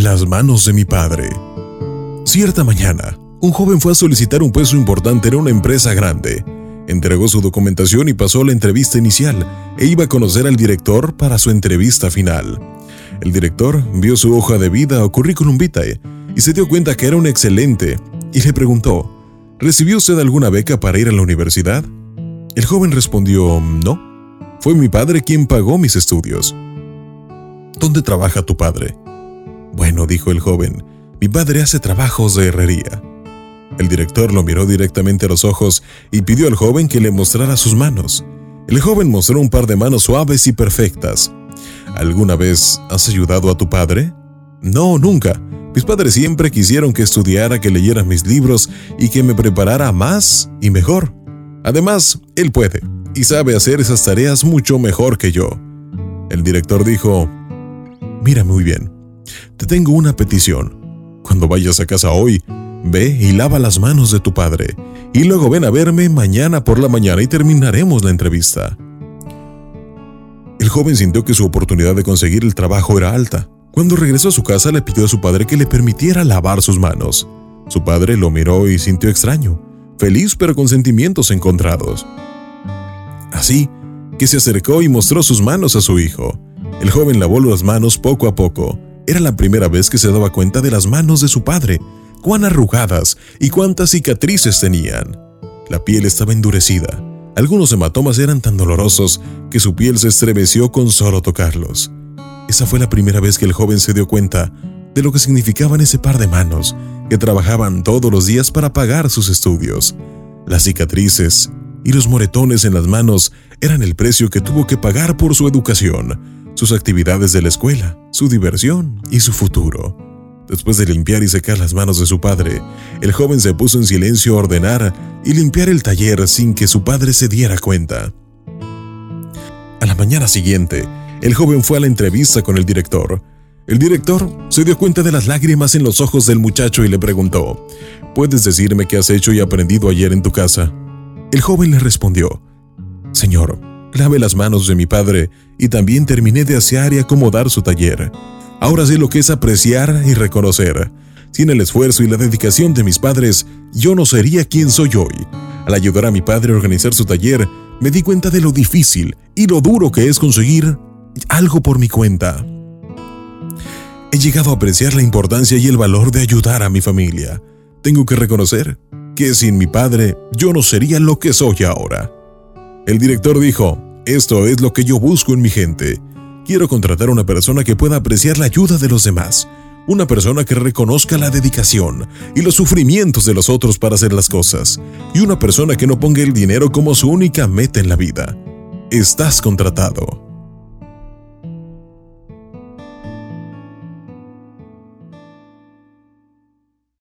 Las manos de mi padre. Cierta mañana, un joven fue a solicitar un puesto importante en una empresa grande. Entregó su documentación y pasó la entrevista inicial e iba a conocer al director para su entrevista final. El director vio su hoja de vida o currículum vitae y se dio cuenta que era un excelente y le preguntó, ¿recibió usted alguna beca para ir a la universidad? El joven respondió, no, fue mi padre quien pagó mis estudios. ¿Dónde trabaja tu padre? Bueno, dijo el joven, mi padre hace trabajos de herrería. El director lo miró directamente a los ojos y pidió al joven que le mostrara sus manos. El joven mostró un par de manos suaves y perfectas. ¿Alguna vez has ayudado a tu padre? No, nunca. Mis padres siempre quisieron que estudiara, que leyera mis libros y que me preparara más y mejor. Además, él puede y sabe hacer esas tareas mucho mejor que yo. El director dijo, Mira muy bien, te tengo una petición. Cuando vayas a casa hoy, ve y lava las manos de tu padre, y luego ven a verme mañana por la mañana y terminaremos la entrevista. El joven sintió que su oportunidad de conseguir el trabajo era alta. Cuando regresó a su casa le pidió a su padre que le permitiera lavar sus manos. Su padre lo miró y sintió extraño, feliz pero con sentimientos encontrados. Así que se acercó y mostró sus manos a su hijo. El joven lavó las manos poco a poco. Era la primera vez que se daba cuenta de las manos de su padre, cuán arrugadas y cuántas cicatrices tenían. La piel estaba endurecida. Algunos hematomas eran tan dolorosos que su piel se estremeció con solo tocarlos. Esa fue la primera vez que el joven se dio cuenta de lo que significaban ese par de manos que trabajaban todos los días para pagar sus estudios. Las cicatrices y los moretones en las manos eran el precio que tuvo que pagar por su educación, sus actividades de la escuela, su diversión y su futuro. Después de limpiar y secar las manos de su padre, el joven se puso en silencio a ordenar y limpiar el taller sin que su padre se diera cuenta. A la mañana siguiente, el joven fue a la entrevista con el director. El director se dio cuenta de las lágrimas en los ojos del muchacho y le preguntó, ¿Puedes decirme qué has hecho y aprendido ayer en tu casa? El joven le respondió, Señor, lave las manos de mi padre y también terminé de asear y acomodar su taller. Ahora sé lo que es apreciar y reconocer. Sin el esfuerzo y la dedicación de mis padres, yo no sería quien soy hoy. Al ayudar a mi padre a organizar su taller, me di cuenta de lo difícil y lo duro que es conseguir algo por mi cuenta. He llegado a apreciar la importancia y el valor de ayudar a mi familia. Tengo que reconocer que sin mi padre yo no sería lo que soy ahora. El director dijo, esto es lo que yo busco en mi gente. Quiero contratar a una persona que pueda apreciar la ayuda de los demás, una persona que reconozca la dedicación y los sufrimientos de los otros para hacer las cosas, y una persona que no ponga el dinero como su única meta en la vida. Estás contratado.